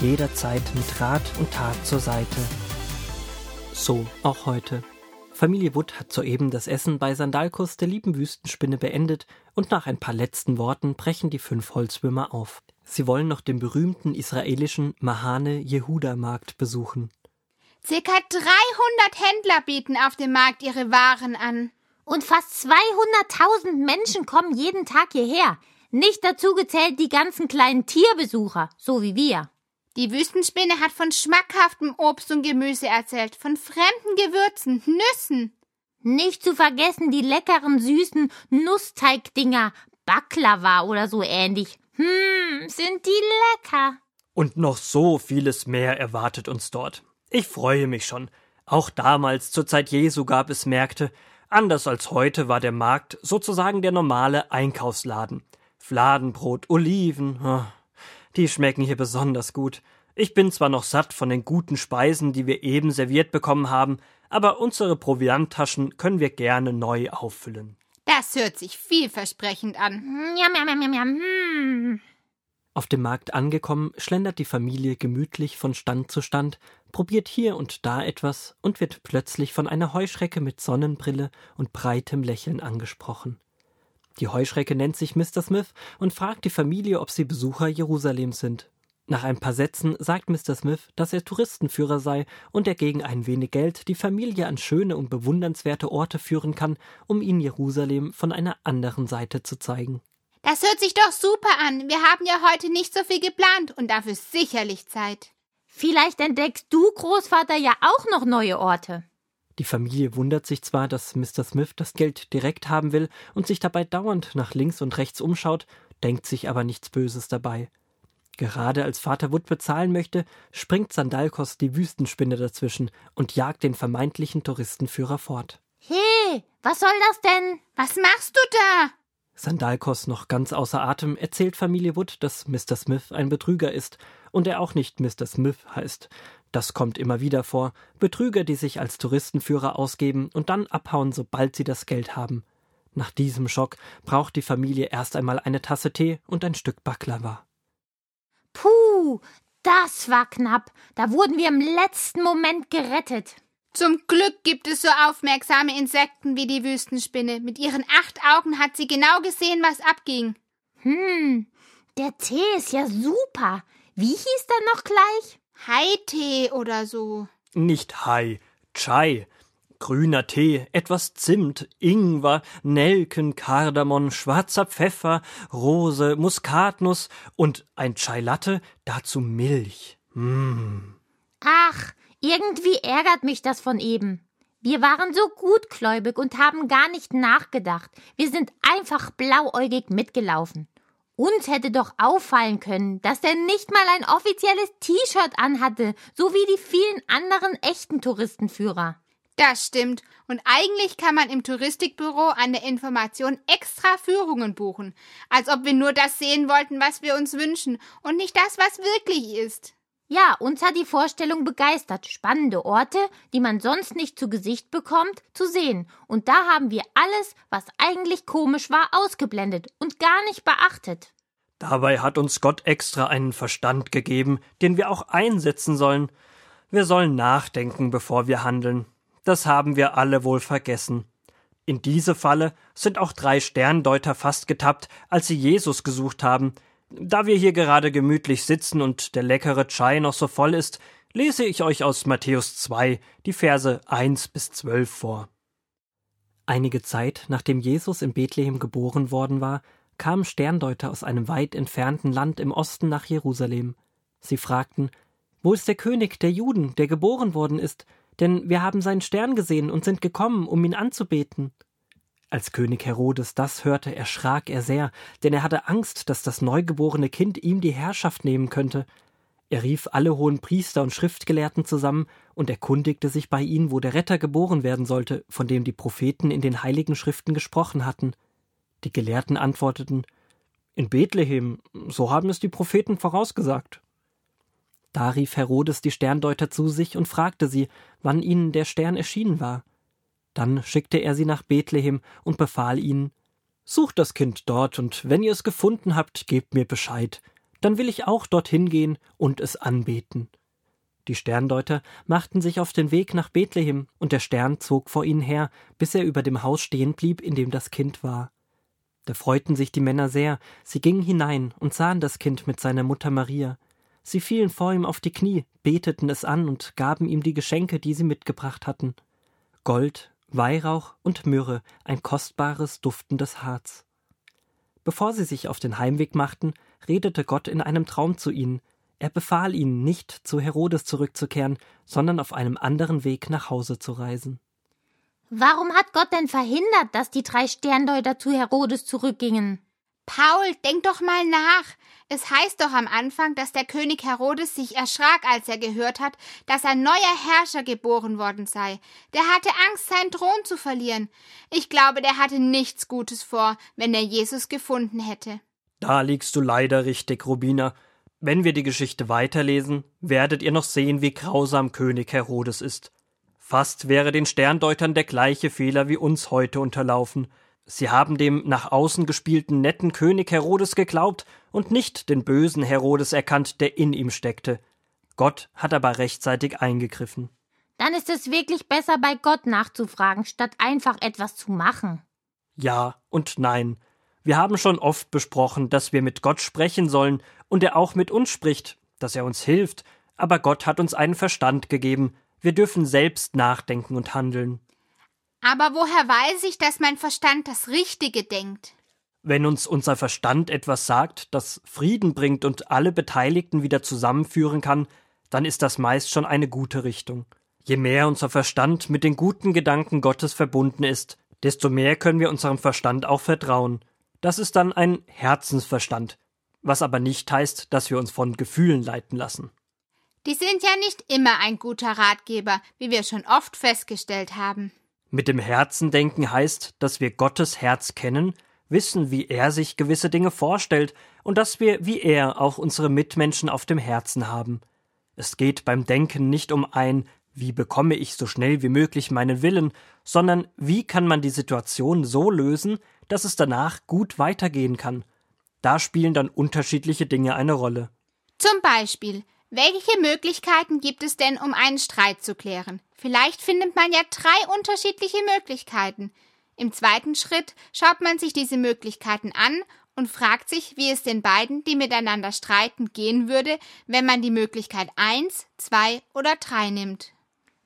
jederzeit mit Rat und Tat zur Seite. So auch heute. Familie Wood hat soeben das Essen bei Sandalkus der lieben Wüstenspinne beendet und nach ein paar letzten Worten brechen die fünf Holzwürmer auf. Sie wollen noch den berühmten israelischen Mahane Yehuda Markt besuchen. Circa 300 Händler bieten auf dem Markt ihre Waren an. Und fast 200.000 Menschen kommen jeden Tag hierher. Nicht dazu gezählt die ganzen kleinen Tierbesucher, so wie wir. Die Wüstenspinne hat von schmackhaftem Obst und Gemüse erzählt, von fremden Gewürzen, Nüssen. Nicht zu vergessen die leckeren süßen Nussteigdinger, Baklava oder so ähnlich. Hm, sind die lecker. Und noch so vieles mehr erwartet uns dort. Ich freue mich schon. Auch damals zur Zeit Jesu gab es Märkte. Anders als heute war der Markt sozusagen der normale Einkaufsladen. Fladenbrot, Oliven, oh, die schmecken hier besonders gut. Ich bin zwar noch satt von den guten Speisen, die wir eben serviert bekommen haben, aber unsere Provianttaschen können wir gerne neu auffüllen. Das hört sich vielversprechend an. Jam, jam, jam, jam, hm. Auf dem Markt angekommen, schlendert die Familie gemütlich von Stand zu Stand, probiert hier und da etwas und wird plötzlich von einer Heuschrecke mit Sonnenbrille und breitem Lächeln angesprochen. Die Heuschrecke nennt sich Mr. Smith und fragt die Familie, ob sie Besucher Jerusalems sind. Nach ein paar Sätzen sagt Mr. Smith, dass er Touristenführer sei und er gegen ein wenig Geld die Familie an schöne und bewundernswerte Orte führen kann, um ihnen Jerusalem von einer anderen Seite zu zeigen. Das hört sich doch super an. Wir haben ja heute nicht so viel geplant und dafür sicherlich Zeit. Vielleicht entdeckst du, Großvater, ja auch noch neue Orte. Die Familie wundert sich zwar, dass Mr. Smith das Geld direkt haben will und sich dabei dauernd nach links und rechts umschaut, denkt sich aber nichts Böses dabei. Gerade als Vater Wood bezahlen möchte, springt Sandalkos die Wüstenspinne dazwischen und jagt den vermeintlichen Touristenführer fort. Hey, was soll das denn? Was machst du da? Sandalkos, noch ganz außer Atem, erzählt Familie Wood, dass Mr. Smith ein Betrüger ist und er auch nicht Mr. Smith heißt, das kommt immer wieder vor. Betrüger, die sich als Touristenführer ausgeben und dann abhauen, sobald sie das Geld haben. Nach diesem Schock braucht die Familie erst einmal eine Tasse Tee und ein Stück Baklava. Puh, das war knapp. Da wurden wir im letzten Moment gerettet. Zum Glück gibt es so aufmerksame Insekten wie die Wüstenspinne. Mit ihren acht Augen hat sie genau gesehen, was abging. Hm, der Tee ist ja super. Wie hieß der noch gleich? Hai-Tee oder so. Nicht Hai, Chai. Grüner Tee, etwas Zimt, Ingwer, Nelken, Kardamom, schwarzer Pfeffer, Rose, Muskatnuss und ein Chai Latte, dazu Milch. Mmh. Ach, irgendwie ärgert mich das von eben. Wir waren so gutgläubig und haben gar nicht nachgedacht. Wir sind einfach blauäugig mitgelaufen. Uns hätte doch auffallen können, dass er nicht mal ein offizielles T-Shirt anhatte, so wie die vielen anderen echten Touristenführer. Das stimmt. Und eigentlich kann man im Touristikbüro an der Information extra Führungen buchen. Als ob wir nur das sehen wollten, was wir uns wünschen und nicht das, was wirklich ist. Ja, uns hat die Vorstellung begeistert, spannende Orte, die man sonst nicht zu Gesicht bekommt, zu sehen. Und da haben wir alles, was eigentlich komisch war, ausgeblendet und gar nicht beachtet. Dabei hat uns Gott extra einen Verstand gegeben, den wir auch einsetzen sollen. Wir sollen nachdenken, bevor wir handeln. Das haben wir alle wohl vergessen. In diese Falle sind auch drei Sterndeuter fast getappt, als sie Jesus gesucht haben, da wir hier gerade gemütlich sitzen und der leckere Chai noch so voll ist, lese ich euch aus Matthäus 2 die Verse 1 bis 12 vor. Einige Zeit nachdem Jesus in Bethlehem geboren worden war, kamen Sterndeuter aus einem weit entfernten Land im Osten nach Jerusalem. Sie fragten, wo ist der König der Juden, der geboren worden ist? Denn wir haben seinen Stern gesehen und sind gekommen, um ihn anzubeten. Als König Herodes das hörte, erschrak er sehr, denn er hatte Angst, dass das neugeborene Kind ihm die Herrschaft nehmen könnte. Er rief alle hohen Priester und Schriftgelehrten zusammen und erkundigte sich bei ihnen, wo der Retter geboren werden sollte, von dem die Propheten in den heiligen Schriften gesprochen hatten. Die Gelehrten antworteten In Bethlehem, so haben es die Propheten vorausgesagt. Da rief Herodes die Sterndeuter zu sich und fragte sie, wann ihnen der Stern erschienen war. Dann schickte er sie nach Bethlehem und befahl ihnen Sucht das Kind dort, und wenn ihr es gefunden habt, gebt mir Bescheid, dann will ich auch dorthin gehen und es anbeten. Die Sterndeuter machten sich auf den Weg nach Bethlehem, und der Stern zog vor ihnen her, bis er über dem Haus stehen blieb, in dem das Kind war. Da freuten sich die Männer sehr, sie gingen hinein und sahen das Kind mit seiner Mutter Maria. Sie fielen vor ihm auf die Knie, beteten es an und gaben ihm die Geschenke, die sie mitgebracht hatten. Gold, Weihrauch und Myrrhe, ein kostbares, duftendes Harz. Bevor sie sich auf den Heimweg machten, redete Gott in einem Traum zu ihnen. Er befahl ihnen, nicht zu Herodes zurückzukehren, sondern auf einem anderen Weg nach Hause zu reisen. Warum hat Gott denn verhindert, dass die drei Sterndeuter zu Herodes zurückgingen? Paul, denk doch mal nach. Es heißt doch am Anfang, dass der König Herodes sich erschrak, als er gehört hat, dass ein neuer Herrscher geboren worden sei. Der hatte Angst, seinen Thron zu verlieren. Ich glaube, der hatte nichts Gutes vor, wenn er Jesus gefunden hätte. Da liegst du leider richtig, Rubina. Wenn wir die Geschichte weiterlesen, werdet ihr noch sehen, wie grausam König Herodes ist. Fast wäre den Sterndeutern der gleiche Fehler wie uns heute unterlaufen. Sie haben dem nach außen gespielten netten König Herodes geglaubt und nicht den bösen Herodes erkannt, der in ihm steckte. Gott hat aber rechtzeitig eingegriffen. Dann ist es wirklich besser, bei Gott nachzufragen, statt einfach etwas zu machen. Ja und nein. Wir haben schon oft besprochen, dass wir mit Gott sprechen sollen und er auch mit uns spricht, dass er uns hilft, aber Gott hat uns einen Verstand gegeben, wir dürfen selbst nachdenken und handeln. Aber woher weiß ich, dass mein Verstand das Richtige denkt? Wenn uns unser Verstand etwas sagt, das Frieden bringt und alle Beteiligten wieder zusammenführen kann, dann ist das meist schon eine gute Richtung. Je mehr unser Verstand mit den guten Gedanken Gottes verbunden ist, desto mehr können wir unserem Verstand auch vertrauen. Das ist dann ein Herzensverstand, was aber nicht heißt, dass wir uns von Gefühlen leiten lassen. Die sind ja nicht immer ein guter Ratgeber, wie wir schon oft festgestellt haben. Mit dem Herzen denken heißt, dass wir Gottes Herz kennen, wissen, wie er sich gewisse Dinge vorstellt und dass wir wie er auch unsere Mitmenschen auf dem Herzen haben. Es geht beim Denken nicht um ein wie bekomme ich so schnell wie möglich meinen Willen, sondern wie kann man die Situation so lösen, dass es danach gut weitergehen kann. Da spielen dann unterschiedliche Dinge eine Rolle. Zum Beispiel, welche Möglichkeiten gibt es denn, um einen Streit zu klären? Vielleicht findet man ja drei unterschiedliche Möglichkeiten. Im zweiten Schritt schaut man sich diese Möglichkeiten an und fragt sich, wie es den beiden, die miteinander streiten, gehen würde, wenn man die Möglichkeit eins, zwei oder drei nimmt.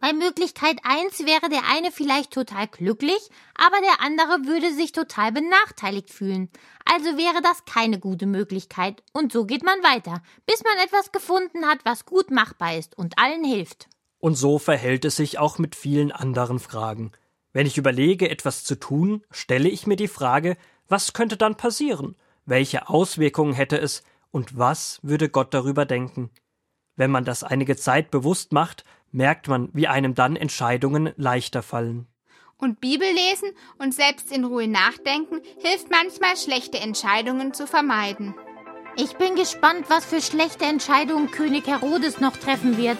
Bei Möglichkeit 1 wäre der eine vielleicht total glücklich, aber der andere würde sich total benachteiligt fühlen. Also wäre das keine gute Möglichkeit. Und so geht man weiter, bis man etwas gefunden hat, was gut machbar ist und allen hilft. Und so verhält es sich auch mit vielen anderen Fragen. Wenn ich überlege, etwas zu tun, stelle ich mir die Frage, was könnte dann passieren? Welche Auswirkungen hätte es? Und was würde Gott darüber denken? Wenn man das einige Zeit bewusst macht, merkt man, wie einem dann Entscheidungen leichter fallen. Und Bibel lesen und selbst in Ruhe nachdenken hilft manchmal, schlechte Entscheidungen zu vermeiden. Ich bin gespannt, was für schlechte Entscheidungen König Herodes noch treffen wird.